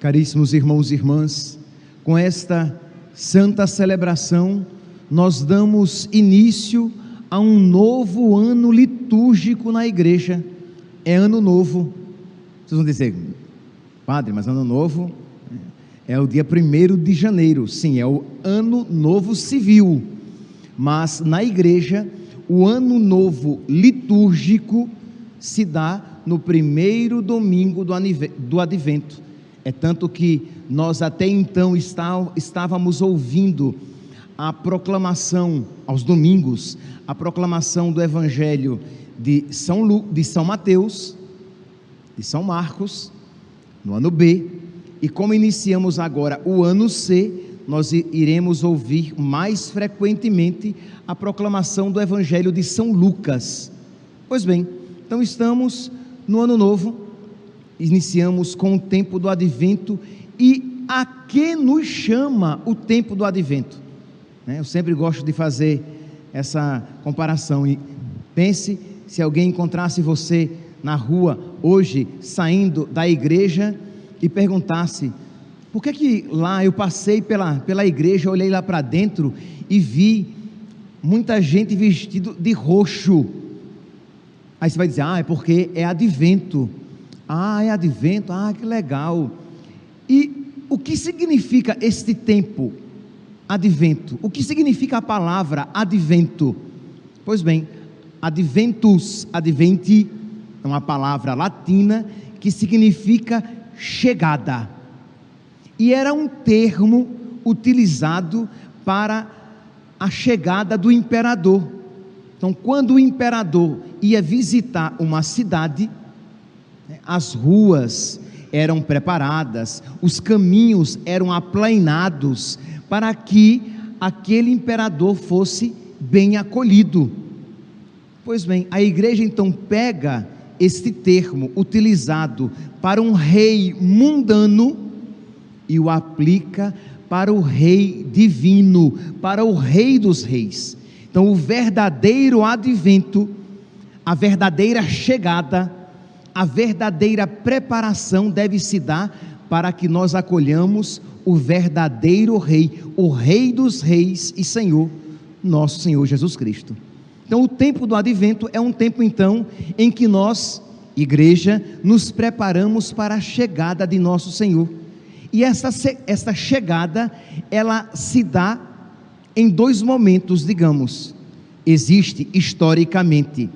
Caríssimos irmãos e irmãs, com esta santa celebração, nós damos início a um novo ano litúrgico na igreja. É ano novo. Vocês vão dizer, padre, mas ano novo é o dia 1 de janeiro. Sim, é o ano novo civil. Mas na igreja, o ano novo litúrgico se dá no primeiro domingo do advento. É tanto que nós até então estávamos ouvindo a proclamação aos domingos, a proclamação do Evangelho de São, Lu, de São Mateus, de São Marcos, no ano B, e como iniciamos agora o ano C, nós iremos ouvir mais frequentemente a proclamação do Evangelho de São Lucas. Pois bem, então estamos no ano novo, iniciamos com o tempo do advento e a que nos chama o tempo do advento? Né, eu sempre gosto de fazer essa comparação e pense se alguém encontrasse você na rua hoje saindo da igreja e perguntasse por que que lá eu passei pela, pela igreja, olhei lá para dentro e vi muita gente vestido de roxo. Aí você vai dizer, ah, é porque é advento. Ah, é advento, ah, que legal. E o que significa este tempo, advento? O que significa a palavra advento? Pois bem, adventus, adventi, é uma palavra latina que significa chegada. E era um termo utilizado para a chegada do imperador. Então, quando o imperador ia visitar uma cidade, as ruas eram preparadas, os caminhos eram aplainados para que aquele imperador fosse bem acolhido. Pois bem, a igreja então pega este termo utilizado para um rei mundano e o aplica para o rei divino, para o rei dos reis. Então, o verdadeiro advento, a verdadeira chegada, a verdadeira preparação deve se dar para que nós acolhamos o verdadeiro Rei, o Rei dos Reis e Senhor, nosso Senhor Jesus Cristo. Então, o tempo do advento é um tempo, então, em que nós, igreja, nos preparamos para a chegada de nosso Senhor. E essa, essa chegada, ela se dá em dois momentos, digamos. Existe historicamente,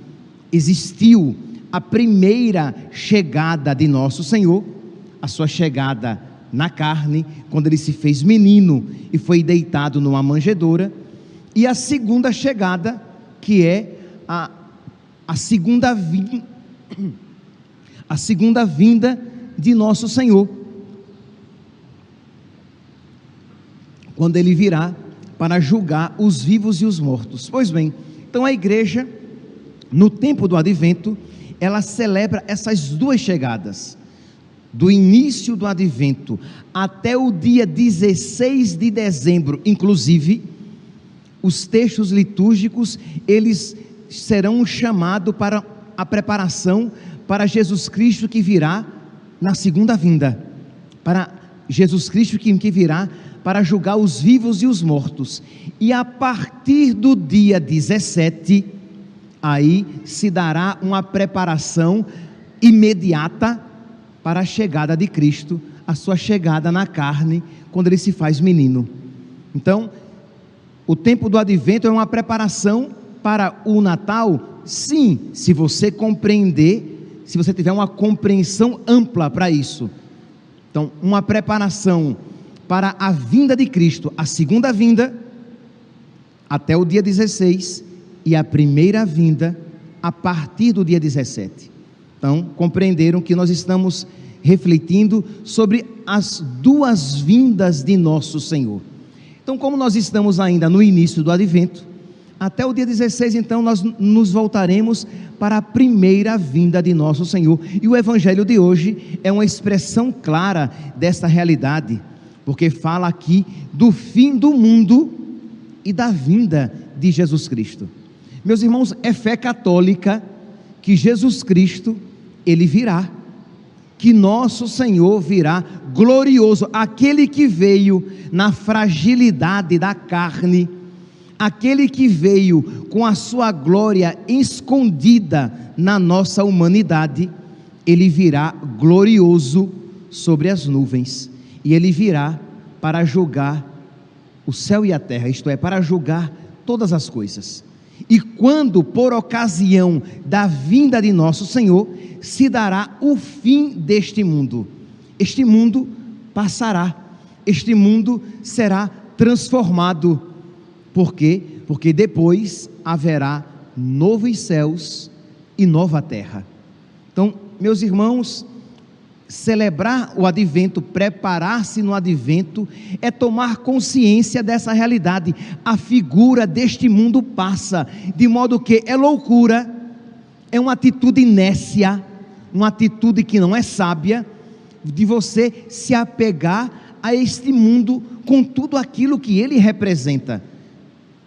existiu a primeira chegada de nosso Senhor, a sua chegada na carne, quando ele se fez menino e foi deitado numa manjedoura, e a segunda chegada, que é a, a segunda vinda, a segunda vinda de nosso Senhor, quando ele virá para julgar os vivos e os mortos. Pois bem, então a igreja, no tempo do advento, ela celebra essas duas chegadas, do início do advento até o dia 16 de dezembro, inclusive, os textos litúrgicos, eles serão chamados para a preparação para Jesus Cristo que virá na segunda vinda, para Jesus Cristo que, que virá para julgar os vivos e os mortos. E a partir do dia 17, aí se dará uma preparação imediata para a chegada de Cristo, a sua chegada na carne, quando ele se faz menino. Então, o tempo do advento é uma preparação para o Natal? Sim, se você compreender, se você tiver uma compreensão ampla para isso. Então, uma preparação para a vinda de Cristo, a segunda vinda, até o dia 16, e a primeira vinda a partir do dia 17. Então, compreenderam que nós estamos refletindo sobre as duas vindas de nosso Senhor. Então, como nós estamos ainda no início do advento, até o dia 16, então, nós nos voltaremos para a primeira vinda de nosso Senhor. E o evangelho de hoje é uma expressão clara dessa realidade, porque fala aqui do fim do mundo e da vinda de Jesus Cristo. Meus irmãos, é fé católica que Jesus Cristo, ele virá. que nosso Senhor virá glorioso, aquele que veio na fragilidade da carne, aquele que veio com a sua glória escondida na nossa humanidade, ele virá glorioso sobre as nuvens, e ele virá para julgar o céu e a terra, isto é, para julgar todas as coisas. E quando, por ocasião da vinda de nosso Senhor, se dará o fim deste mundo. Este mundo passará, este mundo será transformado. Por quê? Porque depois haverá novos céus e nova terra. Então, meus irmãos, celebrar o advento, preparar-se no advento, é tomar consciência dessa realidade. A figura deste mundo passa, de modo que é loucura, é uma atitude inércia, uma atitude que não é sábia, de você se apegar a este mundo com tudo aquilo que ele representa.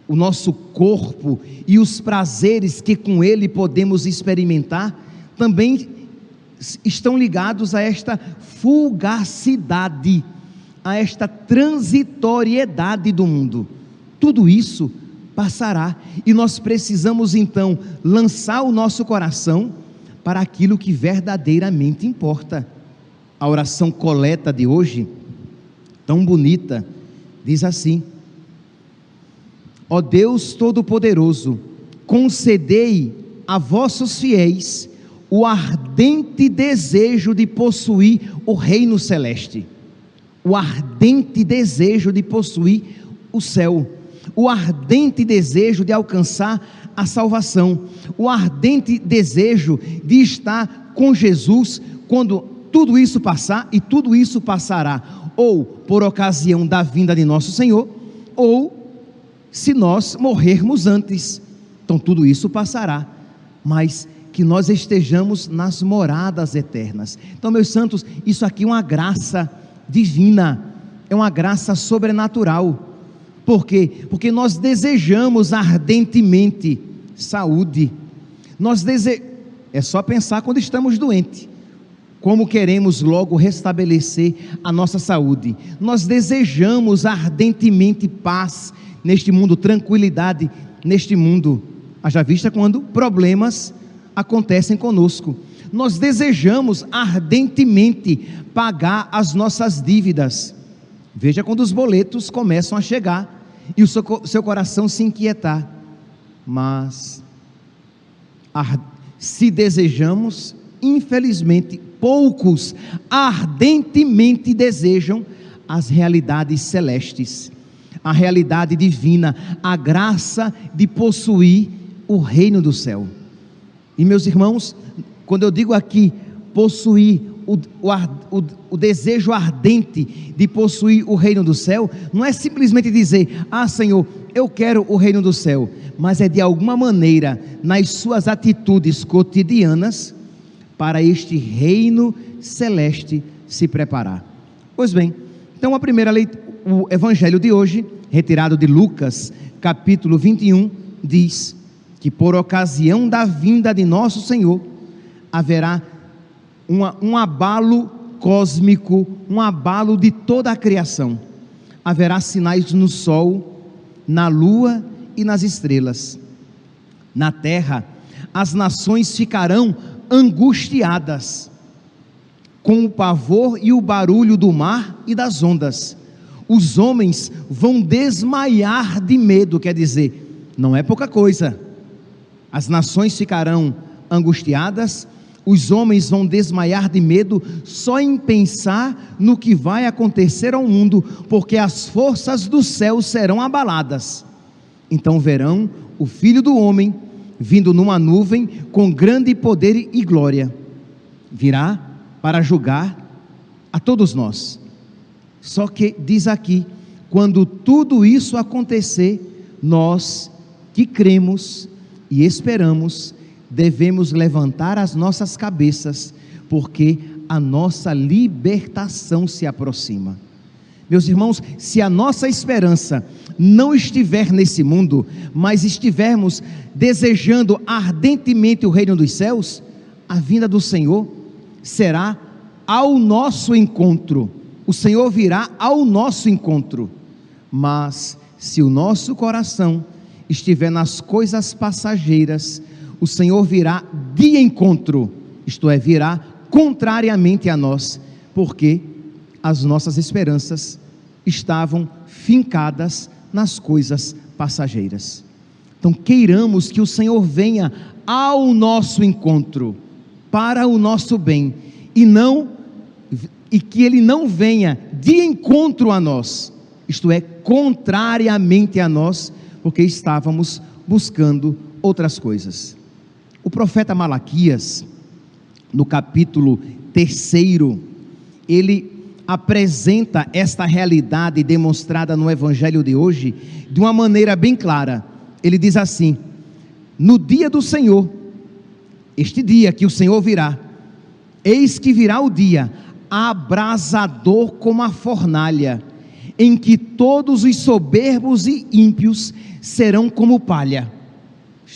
O nosso corpo e os prazeres que com ele podemos experimentar também estão ligados a esta fugacidade, a esta transitoriedade do mundo. Tudo isso passará e nós precisamos então lançar o nosso coração para aquilo que verdadeiramente importa. A oração coleta de hoje, tão bonita, diz assim: Ó Deus Todo-Poderoso, concedei a vossos fiéis o ardente desejo de possuir o reino celeste, o ardente desejo de possuir o céu, o ardente desejo de alcançar a salvação, o ardente desejo de estar com Jesus quando tudo isso passar, e tudo isso passará, ou por ocasião da vinda de nosso Senhor, ou se nós morrermos antes. Então tudo isso passará, mas que nós estejamos nas moradas eternas. Então, meus santos, isso aqui é uma graça divina, é uma graça sobrenatural. Por quê? Porque nós desejamos ardentemente saúde. Nós dese... É só pensar quando estamos doentes. Como queremos logo restabelecer a nossa saúde. Nós desejamos ardentemente paz neste mundo, tranquilidade neste mundo. Haja vista quando problemas acontecem conosco. Nós desejamos ardentemente pagar as nossas dívidas. Veja quando os boletos começam a chegar e o seu, seu coração se inquietar. Mas, se desejamos, infelizmente, poucos ardentemente desejam as realidades celestes, a realidade divina, a graça de possuir o reino do céu. E meus irmãos, quando eu digo aqui possuir o, o, o, desejo ardente de possuir o reino do céu, não é simplesmente dizer, ah Senhor, eu quero o reino do céu, mas é de alguma maneira, nas suas atitudes cotidianas, para este reino celeste se preparar. Pois bem, então a primeira leitura, o evangelho de hoje, retirado de Lucas, capítulo 21, diz: que por ocasião da vinda de nosso Senhor haverá uma, um abalo cósmico, um abalo de toda a criação. Haverá sinais no sol, na lua e nas estrelas. Na terra, as nações ficarão angustiadas, com o pavor e o barulho do mar e das ondas. Os homens vão desmaiar de medo, quer dizer, não é pouca coisa as nações ficarão angustiadas, os homens vão desmaiar de medo só em pensar no que vai acontecer ao mundo, porque as forças do céu serão abaladas. Então verão o Filho do Homem vindo numa nuvem com grande poder e glória. Virá para julgar a todos nós. Só que diz aqui, quando tudo isso acontecer, nós que cremos e esperamos, devemos levantar as nossas cabeças, porque a nossa libertação se aproxima. Meus irmãos, se a nossa esperança não estiver nesse mundo, mas estivermos desejando ardentemente o reino dos céus, a vinda do Senhor será ao nosso encontro. O Senhor virá ao nosso encontro. Mas se o nosso coração estiver nas coisas passageiras, o Senhor virá de encontro, isto é, virá contrariamente a nós, porque as nossas esperanças estavam fincadas nas coisas passageiras. Então, queiramos que o Senhor venha ao nosso encontro, para o nosso bem, e não e que ele não venha de encontro a nós, isto é, contrariamente a nós, porque estávamos buscando outras coisas. O profeta Malaquias, no capítulo 3, ele apresenta esta realidade demonstrada no evangelho de hoje de uma maneira bem clara. Ele diz assim: No dia do Senhor, este dia que o Senhor virá, eis que virá o dia abrasador como a fornalha, em que todos os soberbos e ímpios serão como palha.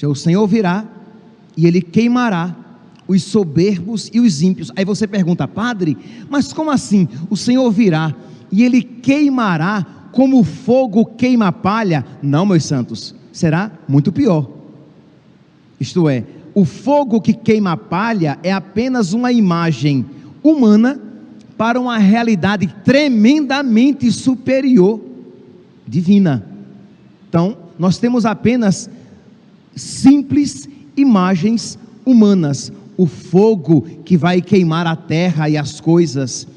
O Senhor virá e ele queimará os soberbos e os ímpios. Aí você pergunta, padre, mas como assim? O Senhor virá e ele queimará como fogo queima palha? Não, meus santos, será muito pior. Isto é, o fogo que queima palha é apenas uma imagem humana para uma realidade tremendamente superior, divina. Então, nós temos apenas simples imagens humanas, o fogo que vai queimar a terra e as coisas,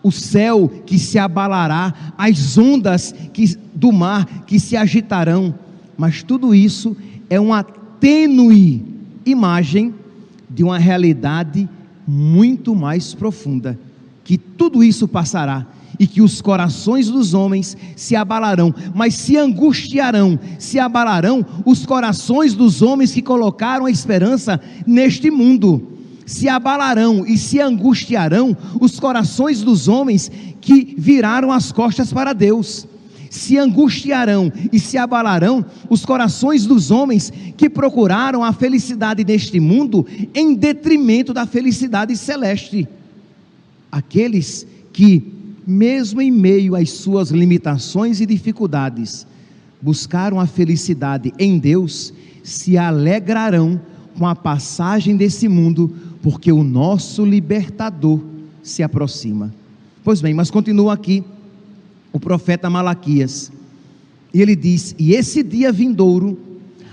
o céu que se abalará, as ondas que, do mar que se agitarão, mas tudo isso é uma tênue imagem de uma realidade muito mais profunda, que tudo isso passará e que os corações dos homens se abalarão, mas se angustiarão, se abalarão os corações dos homens que colocaram a esperança neste mundo. Se abalarão e se angustiarão os corações dos homens que viraram as costas para Deus. Se angustiarão e se abalarão os corações dos homens que procuraram a felicidade deste mundo em detrimento da felicidade celeste. Aqueles que mesmo em meio às suas limitações e dificuldades, buscaram a felicidade em Deus, se alegrarão com a passagem desse mundo, porque o nosso libertador se aproxima. Pois bem, mas continua aqui o profeta Malaquias, e ele diz: E esse dia vindouro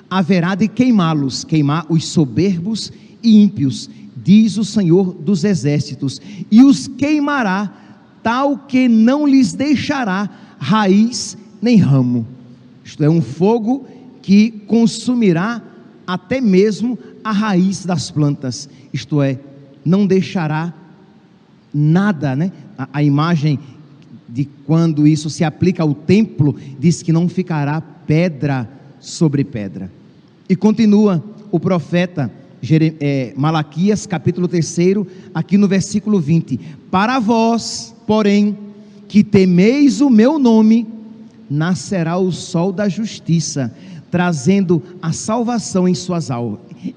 haverá de queimá-los, queimar os soberbos e ímpios, diz o Senhor dos exércitos, e os queimará tal que não lhes deixará raiz nem ramo. Isto é, um fogo que consumirá até mesmo a raiz das plantas, isto é, não deixará nada, né? A, a, imagem de quando isso se aplica ao templo diz que não ficará pedra sobre pedra. E continua o profeta Malaquias, capítulo 3, aqui no versículo 20: Para vós, porém, que temeis o meu nome, nascerá o sol da justiça, trazendo a salvação em suas,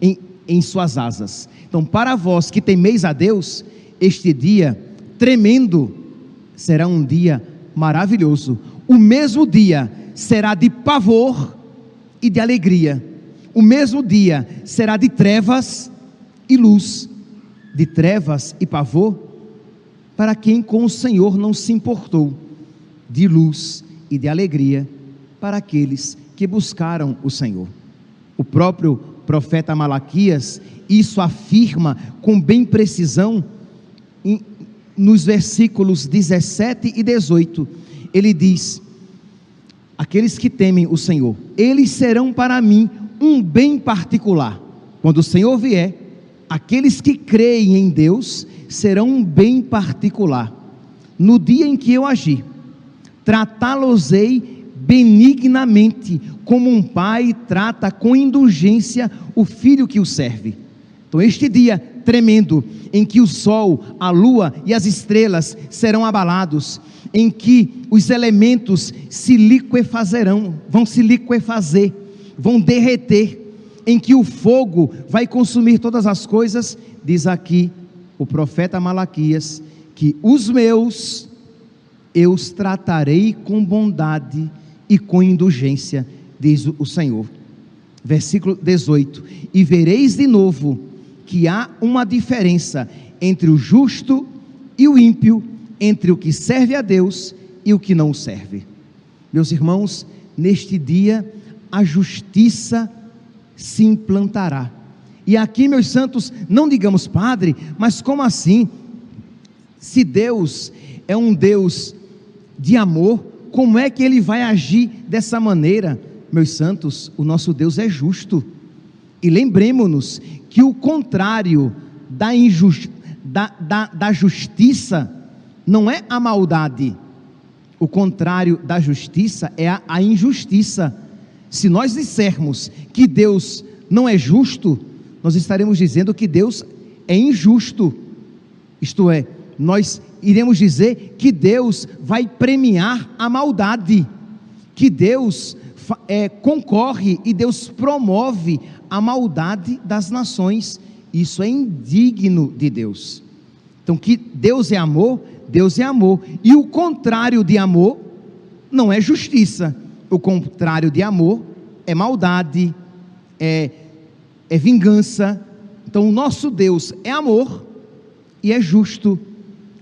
em, em suas asas. Então, para vós que temeis a Deus, este dia tremendo será um dia maravilhoso. O mesmo dia será de pavor e de alegria o mesmo dia será de trevas e luz, de trevas e pavor, para quem com o Senhor não se importou, de luz e de alegria para aqueles que buscaram o Senhor. O próprio profeta Malaquias isso afirma com bem precisão nos versículos 17 e 18. Ele diz: Aqueles que temem o Senhor, eles serão para mim um bem particular. Quando o Senhor vier, aqueles que creem em Deus serão um bem particular. No dia em que eu agir, tratá-los-ei benignamente, como um pai trata com indulgência o filho que o serve. Então, este dia tremendo, em que o sol, a lua e as estrelas serão abalados, em que os elementos se liquefazerão, vão se liquefazer, vão derreter, em que o fogo vai consumir todas as coisas, diz aqui o profeta Malaquias que os meus eu os tratarei com bondade e com indulgência, diz o Senhor. Versículo 18: E vereis de novo que há uma diferença entre o justo e o ímpio, entre o que serve a Deus e o que não serve. Meus irmãos, neste dia a justiça se implantará. E aqui, meus santos, não digamos padre, mas como assim? Se Deus é um Deus de amor, como é que ele vai agir dessa maneira? Meus santos, o nosso Deus é justo. E lembremos-nos que o contrário da, injusti da, da, da justiça não é a maldade, o contrário da justiça é a, a injustiça. Se nós dissermos que Deus não é justo, nós estaremos dizendo que Deus é injusto. Isto é, nós iremos dizer que Deus vai premiar a maldade, que Deus é, concorre e Deus promove a maldade das nações. Isso é indigno de Deus. Então, que Deus é amor, Deus é amor. E o contrário de amor não é justiça. O contrário de amor é maldade, é, é vingança. Então, o nosso Deus é amor e é justo.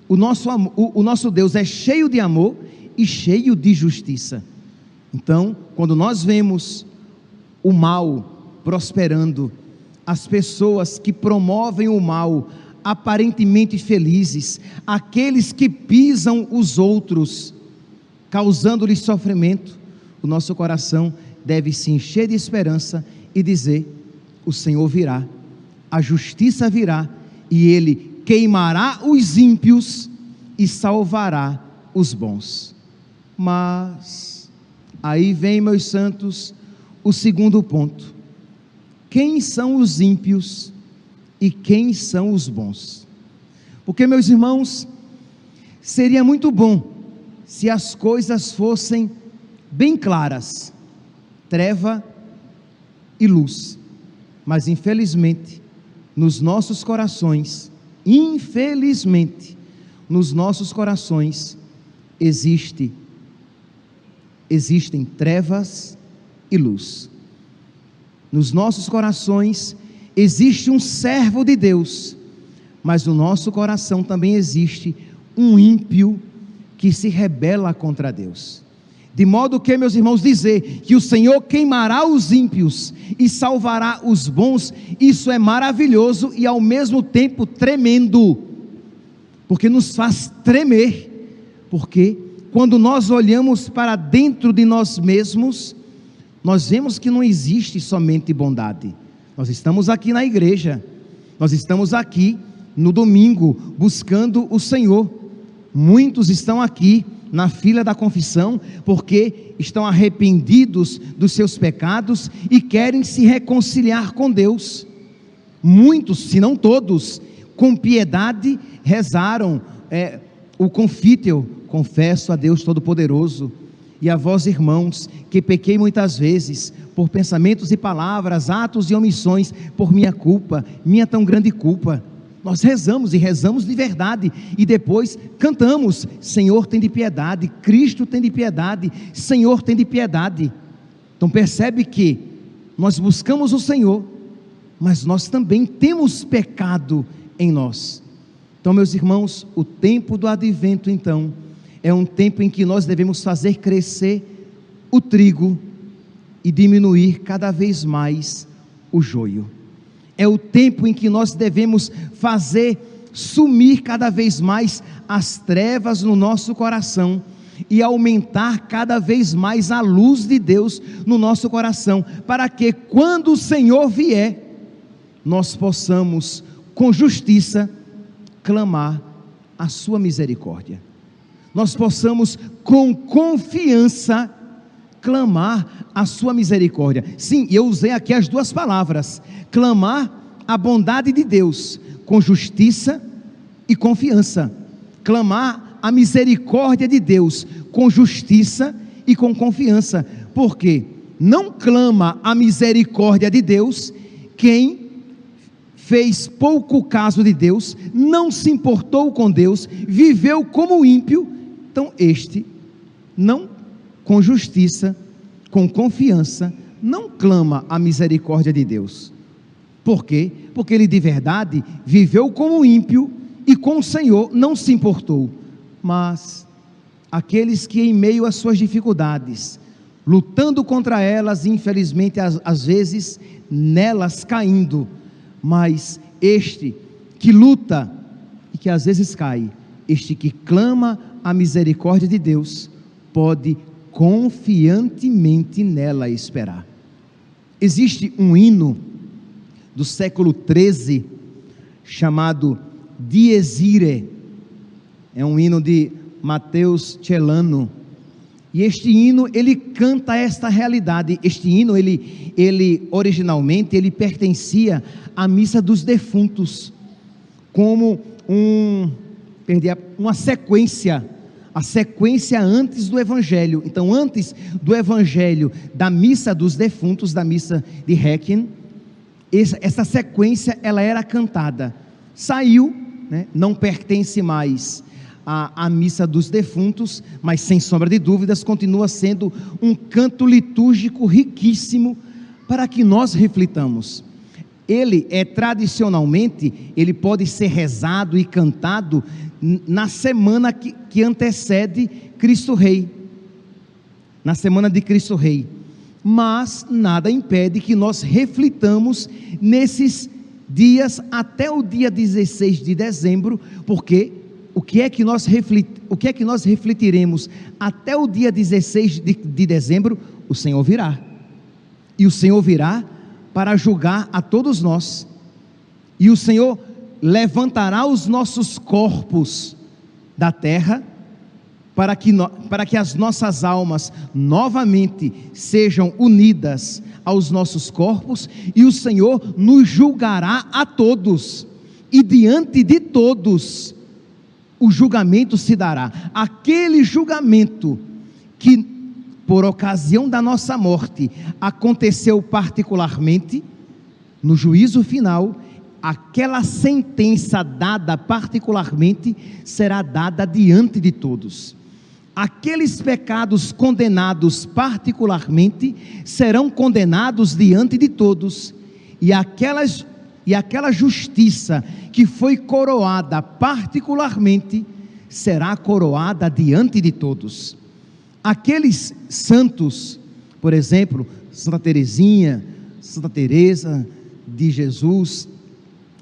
O nosso, o, o nosso Deus é cheio de amor e cheio de justiça. Então, quando nós vemos o mal prosperando, as pessoas que promovem o mal aparentemente felizes, aqueles que pisam os outros, causando-lhes sofrimento, o nosso coração deve se encher de esperança e dizer: o Senhor virá, a justiça virá e ele queimará os ímpios e salvará os bons. Mas aí vem, meus santos, o segundo ponto. Quem são os ímpios e quem são os bons? Porque, meus irmãos, seria muito bom se as coisas fossem bem claras treva e luz. Mas infelizmente, nos nossos corações, infelizmente, nos nossos corações existe existem trevas e luz. Nos nossos corações existe um servo de Deus, mas no nosso coração também existe um ímpio que se rebela contra Deus. De modo que, meus irmãos, dizer que o Senhor queimará os ímpios e salvará os bons, isso é maravilhoso e ao mesmo tempo tremendo, porque nos faz tremer, porque quando nós olhamos para dentro de nós mesmos, nós vemos que não existe somente bondade. Nós estamos aqui na igreja, nós estamos aqui no domingo buscando o Senhor. Muitos estão aqui na fila da confissão, porque estão arrependidos dos seus pecados e querem se reconciliar com Deus. Muitos, se não todos, com piedade rezaram é, o confítel, confesso a Deus Todo-Poderoso e a vós, irmãos, que pequei muitas vezes por pensamentos e palavras, atos e omissões, por minha culpa, minha tão grande culpa nós rezamos e rezamos de verdade e depois cantamos: Senhor, tem de piedade, Cristo tem de piedade, Senhor, tem de piedade. Então percebe que nós buscamos o Senhor, mas nós também temos pecado em nós. Então, meus irmãos, o tempo do advento, então, é um tempo em que nós devemos fazer crescer o trigo e diminuir cada vez mais o joio é o tempo em que nós devemos fazer sumir cada vez mais as trevas no nosso coração e aumentar cada vez mais a luz de Deus no nosso coração, para que quando o Senhor vier, nós possamos com justiça clamar a sua misericórdia. Nós possamos com confiança clamar a sua misericórdia. Sim, eu usei aqui as duas palavras: clamar a bondade de Deus com justiça e confiança. Clamar a misericórdia de Deus com justiça e com confiança. Porque não clama a misericórdia de Deus quem fez pouco caso de Deus, não se importou com Deus, viveu como ímpio, então este não com justiça, com confiança, não clama a misericórdia de Deus. Por quê? Porque ele de verdade viveu como ímpio e com o Senhor não se importou. Mas aqueles que em meio às suas dificuldades, lutando contra elas, infelizmente às, às vezes nelas caindo, mas este que luta e que às vezes cai, este que clama a misericórdia de Deus, pode confiantemente nela esperar. Existe um hino do século XIII chamado Dies Irae, é um hino de Mateus Celano. E este hino, ele canta esta realidade. Este hino, ele, ele originalmente, ele pertencia à missa dos defuntos, como um, perdi a, uma sequência, a sequência antes do evangelho. Então, antes do evangelho da missa dos defuntos, da missa de Requiem, essa, sequência, ela era cantada. Saiu, né, não pertence mais a, a missa dos defuntos, mas sem sombra de dúvidas continua sendo um canto litúrgico riquíssimo para que nós reflitamos. Ele é tradicionalmente, ele pode ser rezado e cantado na semana que, que antecede Cristo Rei, na semana de Cristo Rei. Mas nada impede que nós reflitamos nesses dias até o dia 16 de dezembro, porque o que é que nós, reflet, o que é que nós refletiremos até o dia 16 de, de dezembro? O Senhor virá. E o Senhor virá para julgar a todos nós. E o Senhor levantará os nossos corpos da terra, para que, no, para que as nossas almas novamente sejam unidas aos nossos corpos, e o Senhor nos julgará a todos, e diante de todos o julgamento se dará. Aquele julgamento que, por ocasião da nossa morte, aconteceu particularmente, no juízo final, aquela sentença dada particularmente será dada diante de todos. Aqueles pecados condenados particularmente serão condenados diante de todos, e aquelas e aquela justiça que foi coroada particularmente será coroada diante de todos. Aqueles santos, por exemplo, Santa Teresinha, Santa Teresa de Jesus,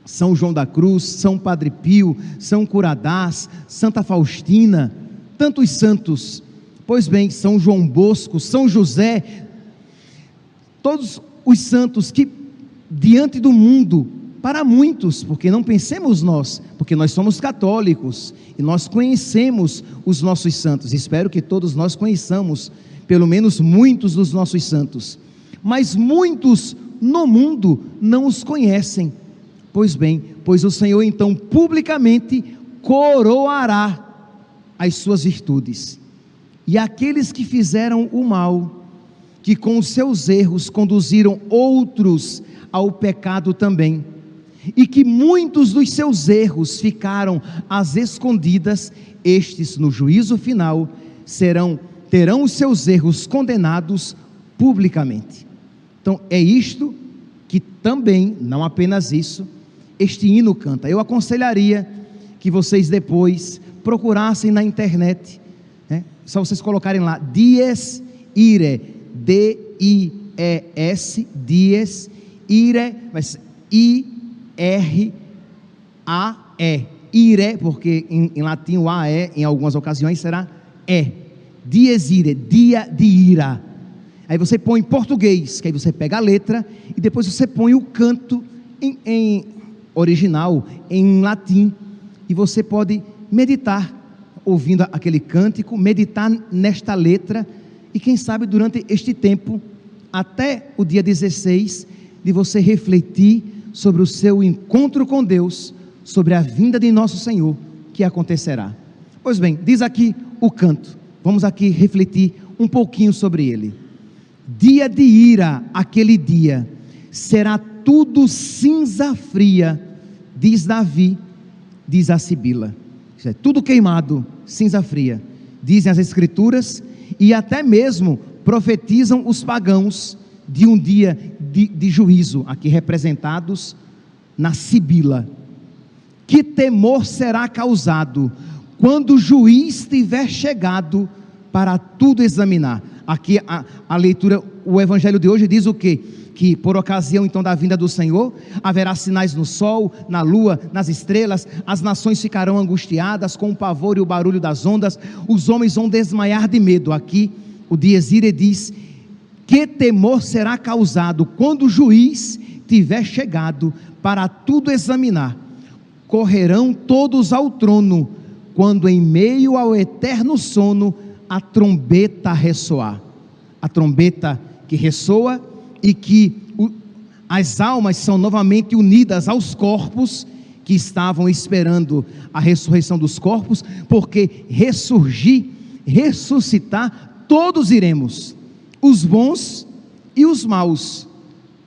São João da Cruz, São Padre Pio, São Curadás, Santa Faustina, tantos santos. Pois bem, São João Bosco, São José, todos os santos que diante do mundo para muitos, porque não pensemos nós, porque nós somos católicos e nós conhecemos os nossos santos. Espero que todos nós conheçamos, pelo menos muitos dos nossos santos. Mas muitos no mundo não os conhecem. Pois bem, pois o Senhor então publicamente coroará as suas virtudes. E aqueles que fizeram o mal, que com seus erros conduziram outros ao pecado também, e que muitos dos seus erros ficaram às escondidas, estes no juízo final serão terão os seus erros condenados publicamente. Então é isto que também, não apenas isso, este hino canta. Eu aconselharia que vocês depois procurassem na internet, né? só vocês colocarem lá Dies Ire, D-I-E-S, Dies Ire, mas I R-A-E. Ire, porque em, em, latim o A é, em algumas ocasiões será é. Dies ire, dia de ira. Aí você põe em português, que aí você pega a letra e depois você põe o canto em, em original, em latim, e você pode meditar ouvindo aquele cântico, meditar nesta letra, e quem sabe durante este tempo, até o dia 16, de você refletir sobre o seu encontro com Deus, sobre a vinda de nosso Senhor, que acontecerá. Pois bem, diz aqui o canto, vamos aqui refletir um pouquinho sobre ele. Dia de ira, aquele dia, será tudo cinza fria, diz Davi, diz a Sibila. É tudo queimado, cinza fria, dizem as Escrituras, e até mesmo profetizam os pagãos de um dia de, de juízo, aqui representados na Sibila. Que temor será causado quando o juiz tiver chegado para tudo examinar? Aqui a, a leitura, o evangelho de hoje diz o quê? que por ocasião então da vinda do Senhor, haverá sinais no sol, na lua, nas estrelas, as nações ficarão angustiadas com o pavor e o barulho das ondas, os homens vão desmaiar de medo. Aqui o Diezire diz: Que temor será causado quando o juiz tiver chegado para tudo examinar? Correrão todos ao trono, quando em meio ao eterno sono a trombeta ressoar. A trombeta que ressoa e que o, as almas são novamente unidas aos corpos que estavam esperando a ressurreição dos corpos, porque ressurgir, ressuscitar, todos iremos, os bons e os maus.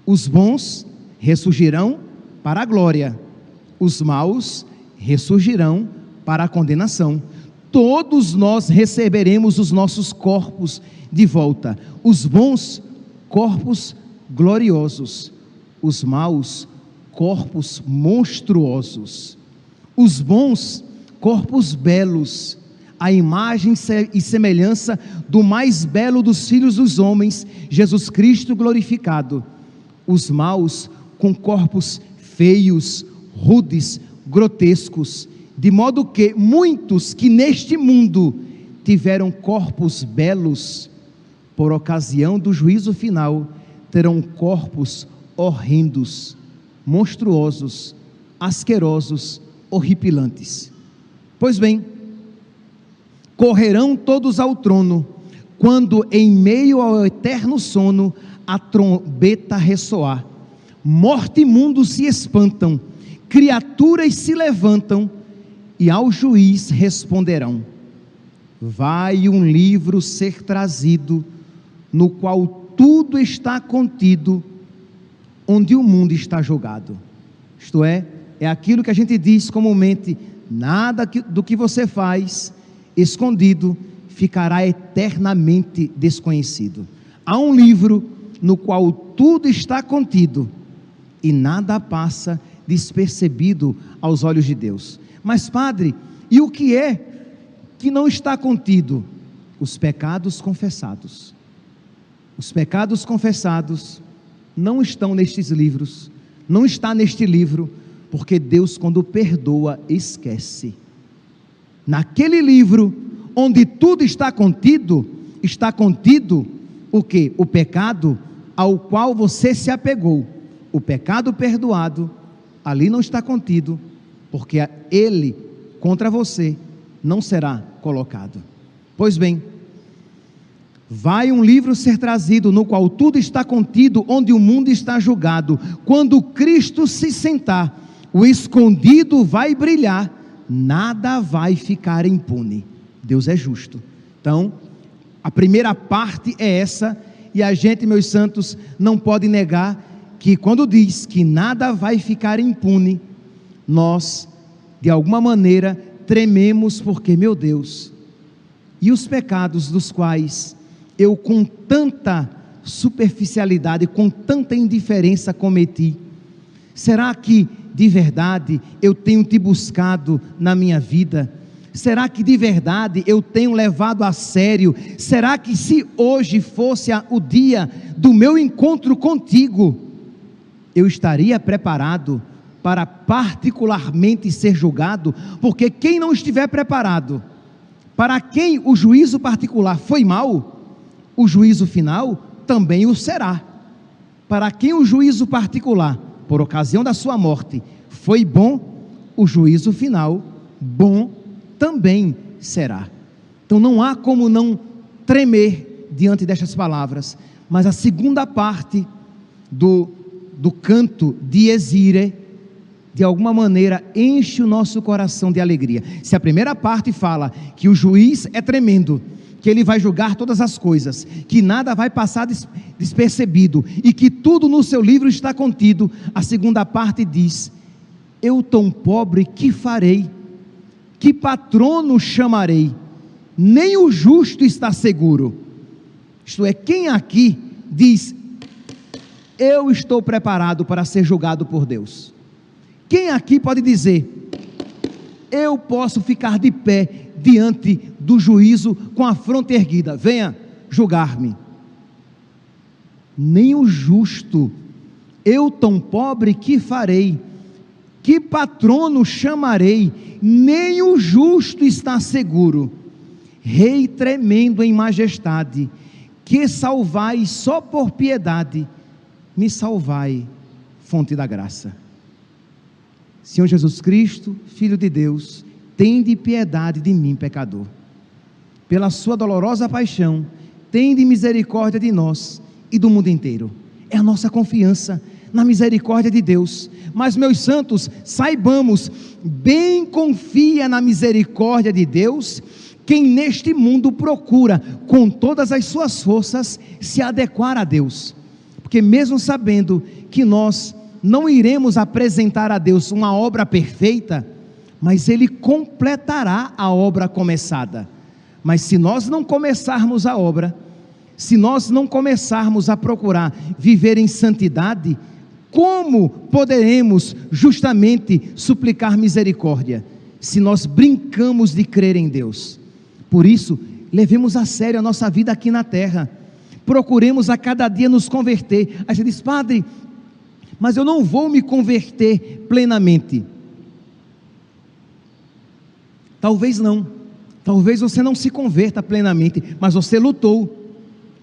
Os bons ressurgirão para a glória, os maus ressurgirão para a condenação. Todos nós receberemos os nossos corpos de volta, os bons corpos gloriosos, os maus, corpos monstruosos, os bons, corpos belos, a imagem e semelhança do mais belo dos filhos dos homens, Jesus Cristo glorificado, os maus, com corpos feios, rudes, grotescos, de modo que muitos que neste mundo tiveram corpos belos, por ocasião do juízo final, terão corpos horrendos, monstruosos, asquerosos, horripilantes. Pois bem, correrão todos ao trono, quando em meio ao eterno sono a trombeta ressoar. Morte e mundo se espantam, criaturas se levantam e ao juiz responderão: Vai um livro ser trazido, no qual tudo está contido onde o mundo está jogado. Isto é, é aquilo que a gente diz comumente: nada do que você faz escondido ficará eternamente desconhecido. Há um livro no qual tudo está contido e nada passa despercebido aos olhos de Deus. Mas, Padre, e o que é que não está contido? Os pecados confessados. Os pecados confessados não estão nestes livros, não está neste livro, porque Deus, quando perdoa, esquece. Naquele livro, onde tudo está contido, está contido o que? O pecado ao qual você se apegou. O pecado perdoado, ali não está contido, porque ele contra você não será colocado. Pois bem, Vai um livro ser trazido, no qual tudo está contido, onde o mundo está julgado. Quando Cristo se sentar, o escondido vai brilhar, nada vai ficar impune. Deus é justo. Então, a primeira parte é essa, e a gente, meus santos, não pode negar que quando diz que nada vai ficar impune, nós, de alguma maneira, trememos porque, meu Deus, e os pecados dos quais eu com tanta superficialidade, com tanta indiferença cometi? Será que de verdade eu tenho te buscado na minha vida? Será que de verdade eu tenho levado a sério? Será que se hoje fosse o dia do meu encontro contigo, eu estaria preparado para particularmente ser julgado? Porque quem não estiver preparado, para quem o juízo particular foi mal, o juízo final também o será. Para quem o juízo particular, por ocasião da sua morte, foi bom, o juízo final, bom também será. Então não há como não tremer diante destas palavras. Mas a segunda parte do, do canto de Exire, de alguma maneira, enche o nosso coração de alegria. Se a primeira parte fala que o juiz é tremendo, que ele vai julgar todas as coisas, que nada vai passar despercebido e que tudo no seu livro está contido, a segunda parte diz: Eu tão pobre que farei? Que patrono chamarei? Nem o justo está seguro. Isto é, quem aqui diz: Eu estou preparado para ser julgado por Deus? Quem aqui pode dizer: Eu posso ficar de pé diante do juízo com a fronte erguida? Venha julgar-me. Nem o justo, eu tão pobre que farei? Que patrono chamarei? Nem o justo está seguro. Rei tremendo em majestade, que salvai só por piedade, me salvai, fonte da graça. Senhor Jesus Cristo, Filho de Deus, tende piedade de mim, pecador. Pela sua dolorosa paixão, tende misericórdia de nós e do mundo inteiro. É a nossa confiança na misericórdia de Deus. Mas, meus santos, saibamos, bem confia na misericórdia de Deus quem neste mundo procura, com todas as suas forças, se adequar a Deus. Porque, mesmo sabendo que nós não iremos apresentar a Deus uma obra perfeita, mas Ele completará a obra começada. Mas se nós não começarmos a obra, se nós não começarmos a procurar viver em santidade, como poderemos justamente suplicar misericórdia? Se nós brincamos de crer em Deus. Por isso, levemos a sério a nossa vida aqui na terra. Procuremos a cada dia nos converter. Aí você diz, Padre, mas eu não vou me converter plenamente. Talvez não. Talvez você não se converta plenamente, mas você lutou.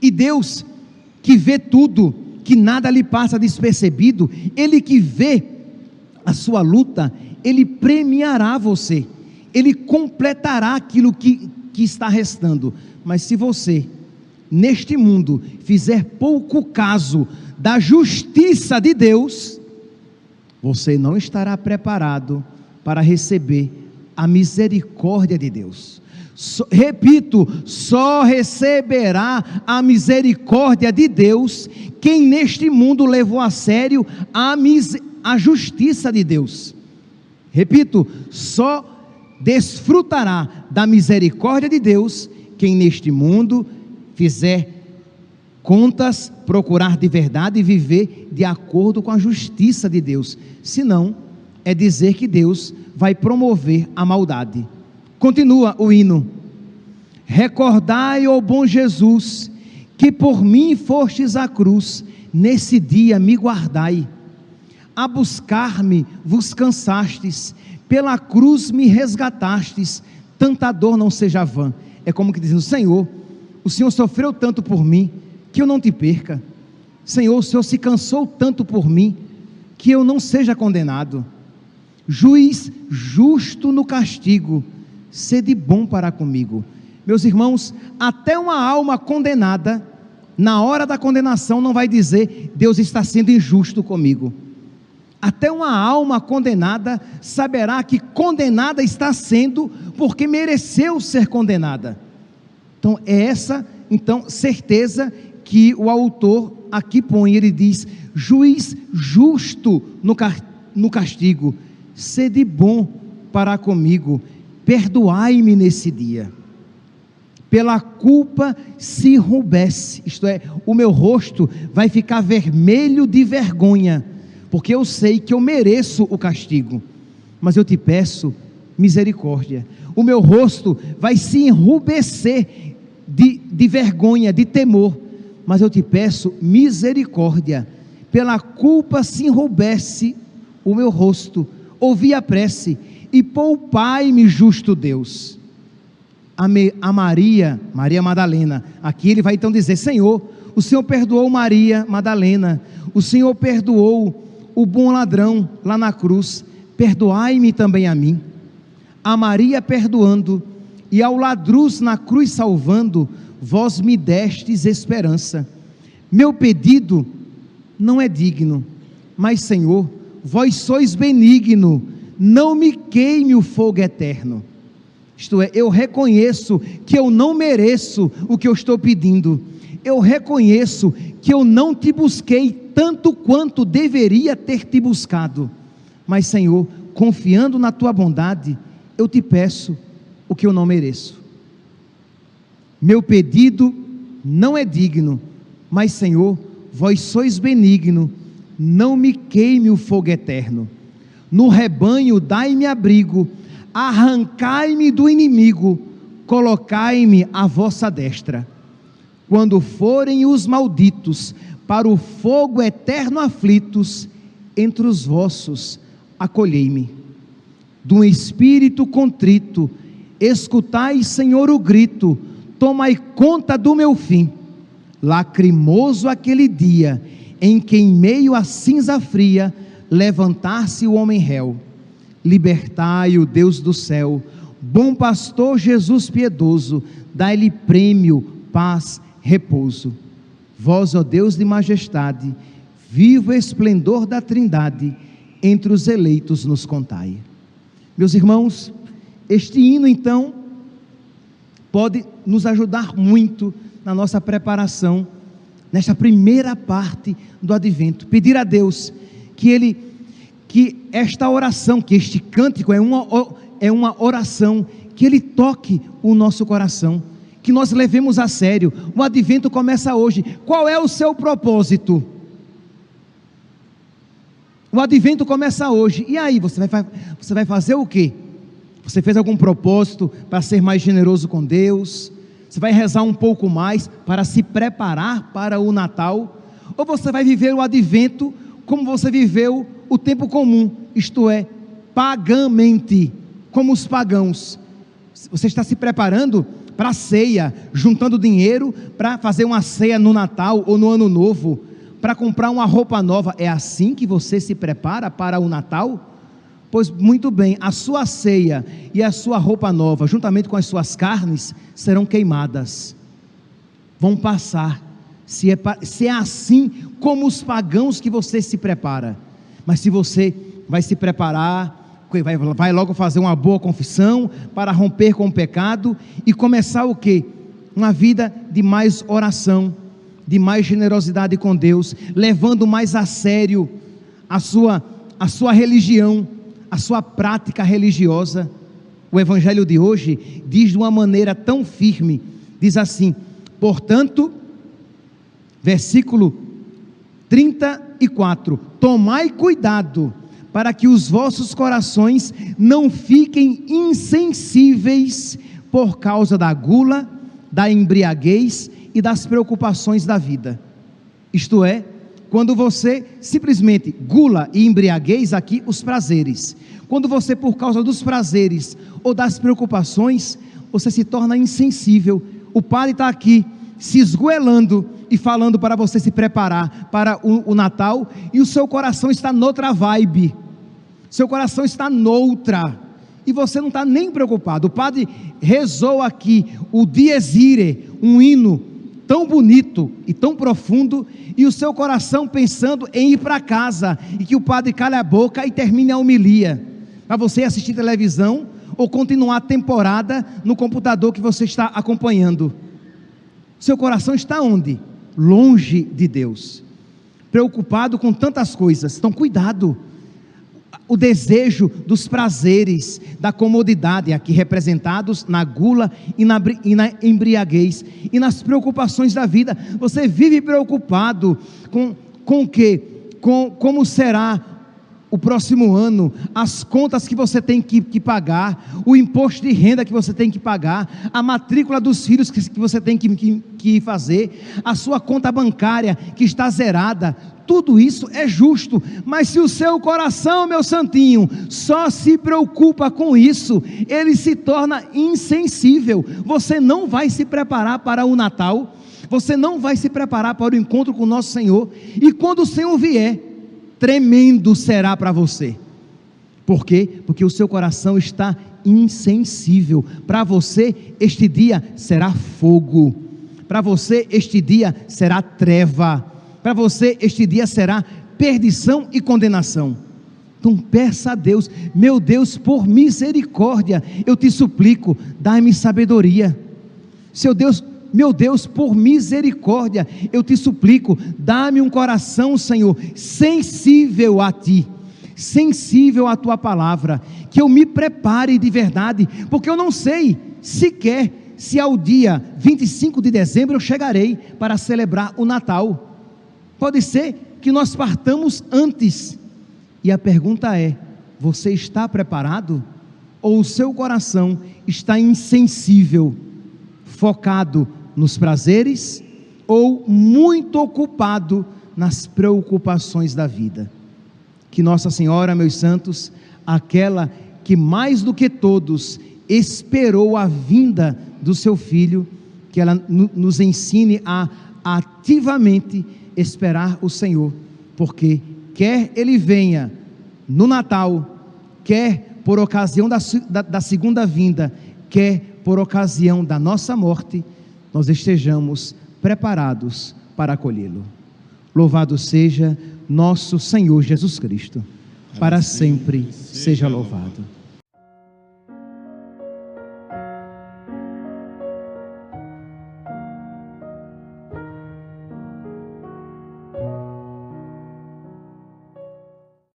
E Deus, que vê tudo, que nada lhe passa despercebido, Ele que vê a sua luta, Ele premiará você, Ele completará aquilo que, que está restando. Mas se você, neste mundo, fizer pouco caso da justiça de Deus, você não estará preparado para receber a misericórdia de Deus. So, repito, só receberá a misericórdia de Deus quem neste mundo levou a sério a, mis, a justiça de Deus. Repito, só desfrutará da misericórdia de Deus quem neste mundo fizer contas, procurar de verdade e viver de acordo com a justiça de Deus. Senão, é dizer que Deus vai promover a maldade. Continua o hino. Recordai, ó bom Jesus, que por mim fostes à cruz, nesse dia me guardai. A buscar-me vos cansastes, pela cruz me resgatastes, tanta dor não seja vã. É como que dizendo: Senhor, o Senhor sofreu tanto por mim, que eu não te perca. Senhor, o Senhor se cansou tanto por mim, que eu não seja condenado. Juiz justo no castigo, sede bom para comigo. Meus irmãos, até uma alma condenada, na hora da condenação, não vai dizer, Deus está sendo injusto comigo. Até uma alma condenada saberá que condenada está sendo porque mereceu ser condenada. Então, é essa então certeza que o autor aqui põe. Ele diz: juiz justo no, no castigo, sede bom para comigo, perdoai-me nesse dia. Pela culpa se rubesse, isto é, o meu rosto vai ficar vermelho de vergonha porque eu sei que eu mereço o castigo, mas eu te peço misericórdia. O meu rosto vai se enrubescer de, de vergonha, de temor, mas eu te peço misericórdia. Pela culpa se enrubesce o meu rosto, ouvi a prece e poupai-me, justo Deus. A, me, a Maria, Maria Madalena, aqui ele vai então dizer: Senhor, o Senhor perdoou Maria Madalena, o Senhor perdoou o bom ladrão lá na cruz, perdoai-me também a mim. A Maria perdoando, e ao ladruz na cruz salvando, vós me destes esperança. Meu pedido não é digno, mas Senhor, vós sois benigno, não me queime o fogo eterno. Isto é, eu reconheço que eu não mereço o que eu estou pedindo. Eu reconheço que eu não te busquei tanto quanto deveria ter te buscado. Mas, Senhor, confiando na tua bondade, eu te peço o que eu não mereço. Meu pedido não é digno, mas, Senhor, vós sois benigno, não me queime o fogo eterno. No rebanho dai-me abrigo, arrancai-me do inimigo, colocai-me à vossa destra. Quando forem os malditos para o fogo eterno aflitos, entre os vossos acolhei-me. Um espírito contrito, escutai, Senhor, o grito, tomai conta do meu fim. Lacrimoso aquele dia, em que em meio à cinza fria, levantar-se o homem réu. Libertai o Deus do céu, bom pastor Jesus piedoso, dai-lhe prêmio, paz, repouso. Vós, ó Deus de majestade, vivo esplendor da Trindade, entre os eleitos nos contai. Meus irmãos, este hino então pode nos ajudar muito na nossa preparação nesta primeira parte do advento. Pedir a Deus que ele que esta oração, que este cântico é uma é uma oração que ele toque o nosso coração que nós levemos a sério. O advento começa hoje. Qual é o seu propósito? O advento começa hoje. E aí, você vai, você vai fazer o quê? Você fez algum propósito para ser mais generoso com Deus? Você vai rezar um pouco mais para se preparar para o Natal? Ou você vai viver o advento como você viveu o tempo comum, isto é, pagamente, como os pagãos? Você está se preparando para a ceia, juntando dinheiro para fazer uma ceia no Natal ou no Ano Novo, para comprar uma roupa nova. É assim que você se prepara para o Natal? Pois muito bem, a sua ceia e a sua roupa nova, juntamente com as suas carnes, serão queimadas, vão passar. Se é, se é assim como os pagãos que você se prepara, mas se você vai se preparar, vai, vai logo fazer uma boa confissão para romper com o pecado e começar o que? Uma vida de mais oração, de mais generosidade com Deus, levando mais a sério a sua, a sua religião, a sua prática religiosa. O evangelho de hoje diz de uma maneira tão firme: diz assim, portanto, versículo 34: tomai cuidado para que os vossos corações não fiquem insensíveis por causa da gula, da embriaguez e das preocupações da vida. Isto é, quando você simplesmente gula e embriaguez aqui os prazeres. Quando você, por causa dos prazeres ou das preocupações, você se torna insensível. O padre está aqui se esgoelando e falando para você se preparar para o, o Natal e o seu coração está noutra vibe seu coração está noutra, e você não está nem preocupado. O padre rezou aqui o Dies Irae, um hino tão bonito e tão profundo, e o seu coração pensando em ir para casa, e que o padre calhe a boca e termine a homilia, para você assistir televisão ou continuar a temporada no computador que você está acompanhando. Seu coração está onde? Longe de Deus, preocupado com tantas coisas. Então, cuidado o desejo dos prazeres, da comodidade, aqui representados na gula e na, e na embriaguez, e nas preocupações da vida. Você vive preocupado com, com o que? Com como será o próximo ano, as contas que você tem que, que, pagar, o imposto de renda que você tem que pagar, a matrícula dos filhos que, que você tem que, que, que fazer, a sua conta bancária que está zerada, tudo isso é justo, mas se o seu coração, meu santinho, só se preocupa com isso, ele se torna insensível. Você não vai se preparar para o Natal, você não vai se preparar para o encontro com o nosso Senhor, e quando o Senhor vier, tremendo será para você. Por quê? Porque o seu coração está insensível. Para você, este dia será fogo. Para você, este dia será treva para você este dia será perdição e condenação. Então peça a Deus, meu Deus, por misericórdia, eu te suplico, dai-me sabedoria. Seu Deus, meu Deus, por misericórdia, eu te suplico, dá-me um coração, Senhor, sensível a ti, sensível à tua palavra, que eu me prepare de verdade, porque eu não sei sequer se ao dia 25 de dezembro eu chegarei para celebrar o Natal. Pode ser que nós partamos antes. E a pergunta é: você está preparado? Ou o seu coração está insensível, focado nos prazeres ou muito ocupado nas preocupações da vida? Que Nossa Senhora, meus santos, aquela que mais do que todos esperou a vinda do seu filho, que ela nos ensine a ativamente esperar o Senhor, porque quer ele venha no Natal, quer por ocasião da, da, da segunda vinda, quer por ocasião da nossa morte, nós estejamos preparados para acolhê-lo. Louvado seja nosso Senhor Jesus Cristo, para sempre seja louvado.